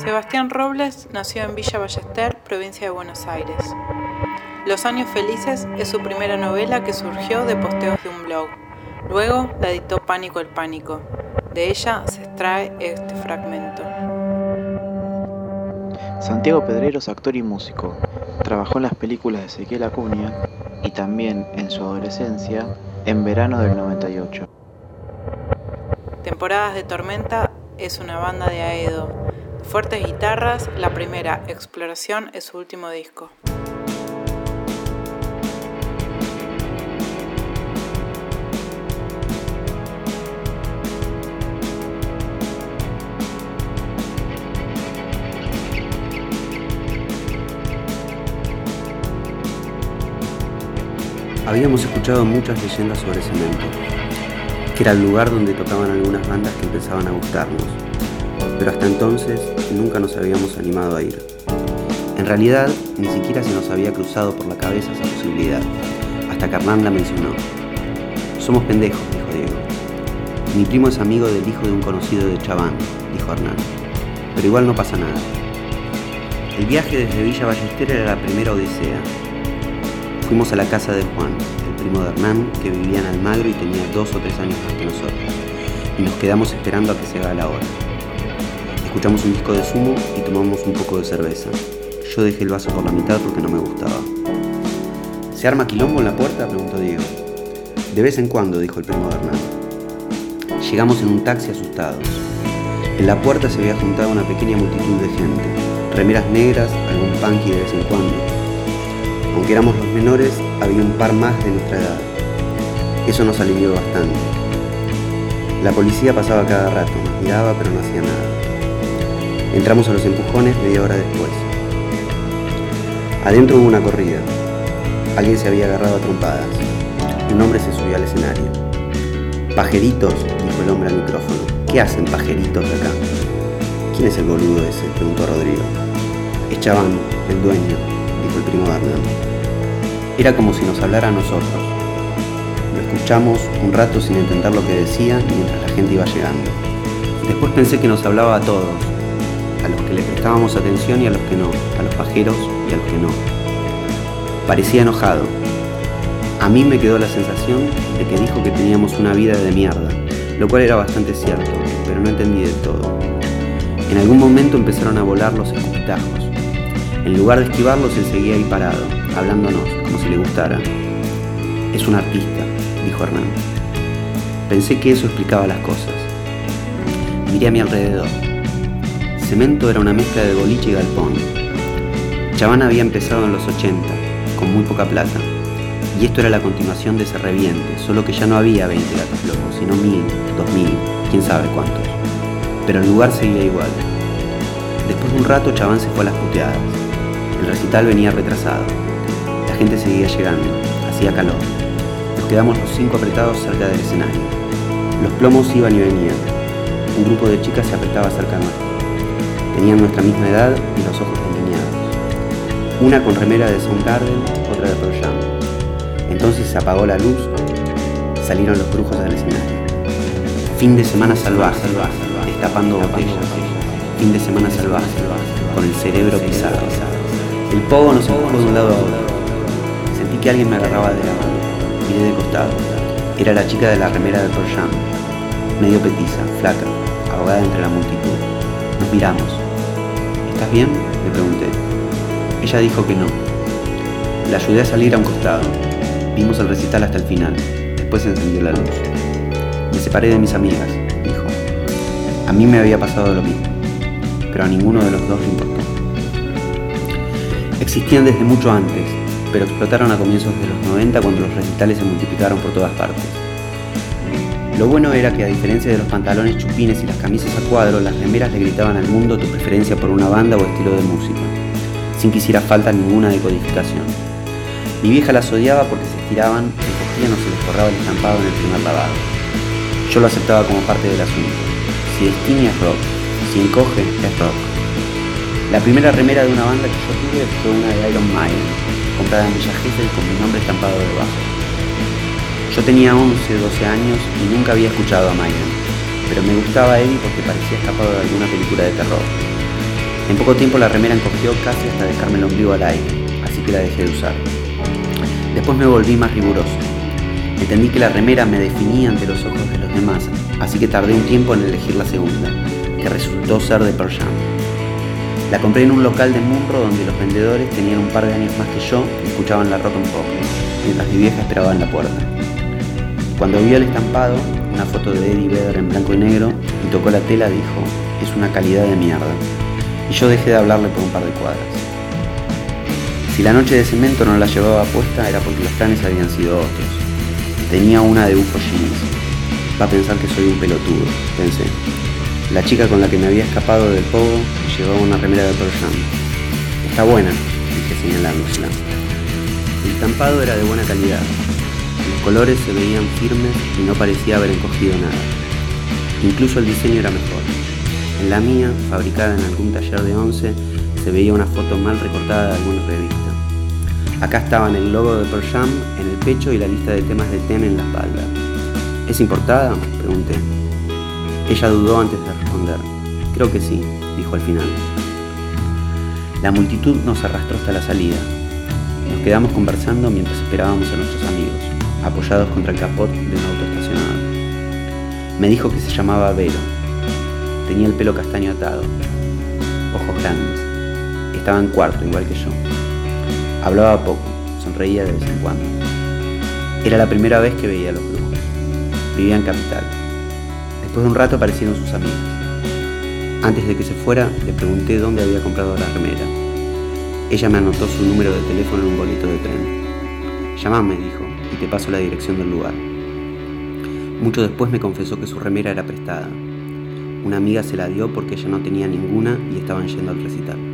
Sebastián Robles nació en Villa Ballester, provincia de Buenos Aires. Los años felices es su primera novela que surgió de posteos de un blog. Luego la editó Pánico el Pánico. De ella se extrae este fragmento. Santiago Pedrero es actor y músico. Trabajó en las películas de Ezequiel Acuña y también en su adolescencia en verano del 98. Temporadas de Tormenta es una banda de Aedo. Fuertes guitarras, la primera exploración es su último disco. Habíamos escuchado muchas leyendas sobre Cemento, que era el lugar donde tocaban algunas bandas que empezaban a gustarnos, pero hasta entonces nunca nos habíamos animado a ir. En realidad, ni siquiera se nos había cruzado por la cabeza esa posibilidad, hasta que Hernán la mencionó. Somos pendejos, dijo Diego. Mi primo es amigo del hijo de un conocido de Chaván, dijo Hernán. Pero igual no pasa nada. El viaje desde Villa Ballester era la primera odisea, Fuimos a la casa de Juan, el primo de Hernán, que vivía en Almagro y tenía dos o tres años más que nosotros, y nos quedamos esperando a que se haga la hora. Escuchamos un disco de sumo y tomamos un poco de cerveza. Yo dejé el vaso por la mitad porque no me gustaba. ¿Se arma quilombo en la puerta? preguntó Diego. De vez en cuando, dijo el primo de Hernán. Llegamos en un taxi asustados. En la puerta se había juntado una pequeña multitud de gente, remeras negras, algún punky de vez en cuando, aunque éramos los menores, había un par más de nuestra edad. Eso nos alivió bastante. La policía pasaba cada rato, nos miraba pero no hacía nada. Entramos a los empujones media hora después. Adentro hubo una corrida. Alguien se había agarrado a trompadas. Un hombre se subió al escenario. Pajeritos, dijo el hombre al micrófono. ¿Qué hacen pajeritos acá? ¿Quién es el boludo ese? preguntó Rodrigo. Es Chaván, el dueño, dijo el primo de Era como si nos hablara a nosotros. Lo escuchamos un rato sin entender lo que decía mientras la gente iba llegando. Después pensé que nos hablaba a todos, a los que le prestábamos atención y a los que no, a los pajeros y a los que no. Parecía enojado. A mí me quedó la sensación de que dijo que teníamos una vida de mierda, lo cual era bastante cierto, pero no entendí del todo. En algún momento empezaron a volar los escupitajos. En lugar de esquivarlos, él seguía ahí parado, hablándonos, como si le gustara. Es un artista, dijo Hernán. Pensé que eso explicaba las cosas. Miré a mi alrededor. Cemento era una mezcla de boliche y galpón. Chaván había empezado en los 80, con muy poca plata. Y esto era la continuación de ese reviente, solo que ya no había 20 gatos locos, sino mil, dos mil, quién sabe cuántos. Pero el lugar seguía igual. Después de un rato, Chaván se fue a las puteadas. El recital venía retrasado. La gente seguía llegando. Hacía calor. Nos quedamos los cinco apretados cerca del escenario. Los plomos iban y venían. Un grupo de chicas se apretaba cerca nuestro. Tenían nuestra misma edad y los ojos delineados. Una con remera de Soundgarden, otra de Pearl Jam. Entonces se apagó la luz, salieron los brujos al escenario. Fin de semana salvaje, salvaje, destapando botellas. Fin de semana salvaje, con el cerebro pisado. El pogo nos empujó de un lado a otro. Sentí que alguien me agarraba de la mano. Miré de costado. Era la chica de la remera de Pearl medio petiza, flaca, ahogada entre la multitud. Nos miramos. ¿Estás bien? Le pregunté. Ella dijo que no. La ayudé a salir a un costado. Vimos el recital hasta el final. Después encendió la luz. Me separé de mis amigas, dijo. A mí me había pasado lo mismo, pero a ninguno de los dos le importó. Existían desde mucho antes, pero explotaron a comienzos de los 90 cuando los recitales se multiplicaron por todas partes. Lo bueno era que a diferencia de los pantalones chupines y las camisas a cuadro, las remeras le gritaban al mundo tu preferencia por una banda o estilo de música, sin que hiciera falta ninguna decodificación. Mi vieja las odiaba porque se estiraban, se cogían o se les borraba el estampado en el primer lavado. Yo lo aceptaba como parte del asunto. Si es es rock, si encoge es rock. La primera remera de una banda que yo tuve fue una de Iron Maiden, comprada en Villa Gesell con mi nombre estampado debajo. Yo tenía 11, 12 años y nunca había escuchado a Maiden, pero me gustaba Eddie porque parecía escapado de alguna película de terror. En poco tiempo la remera encogió casi hasta dejarme el ombligo al aire, así que la dejé de usar. Después me volví más riguroso. Entendí que la remera me definía ante los ojos de los demás, así que tardé un tiempo en elegir la segunda, que resultó ser de Pearl Jam. La compré en un local de Munro donde los vendedores tenían un par de años más que yo y escuchaban la rock and pop, mientras mi vieja esperaba en la puerta. Cuando vio el estampado, una foto de Eddie Vedder en blanco y negro, y tocó la tela, dijo, es una calidad de mierda. Y yo dejé de hablarle por un par de cuadras. Si la noche de cemento no la llevaba puesta era porque los planes habían sido otros. Tenía una de UFO jeans. Va a pensar que soy un pelotudo, pensé. La chica con la que me había escapado del pogo llevaba una remera de Pearl Jam. Está buena, dije señalándosela. El estampado era de buena calidad. Los colores se veían firmes y no parecía haber encogido nada. Incluso el diseño era mejor. En la mía, fabricada en algún taller de once, se veía una foto mal recortada de alguna revista. Acá estaban el logo de Pearl en el pecho y la lista de temas de Ten en la espalda. ¿Es importada? pregunté. Ella dudó antes de responder. Creo que sí, dijo al final. La multitud nos arrastró hasta la salida. Nos quedamos conversando mientras esperábamos a nuestros amigos, apoyados contra el capot de un auto estacionado. Me dijo que se llamaba Vero. Tenía el pelo castaño atado, ojos grandes. Estaba en cuarto, igual que yo. Hablaba poco, sonreía de vez en cuando. Era la primera vez que veía a los brujos. Vivía en Capital. Después de un rato aparecieron sus amigos. Antes de que se fuera, le pregunté dónde había comprado la remera. Ella me anotó su número de teléfono en un boleto de tren. Llamame, dijo, y te paso la dirección del lugar. Mucho después me confesó que su remera era prestada. Una amiga se la dio porque ella no tenía ninguna y estaban yendo al recital.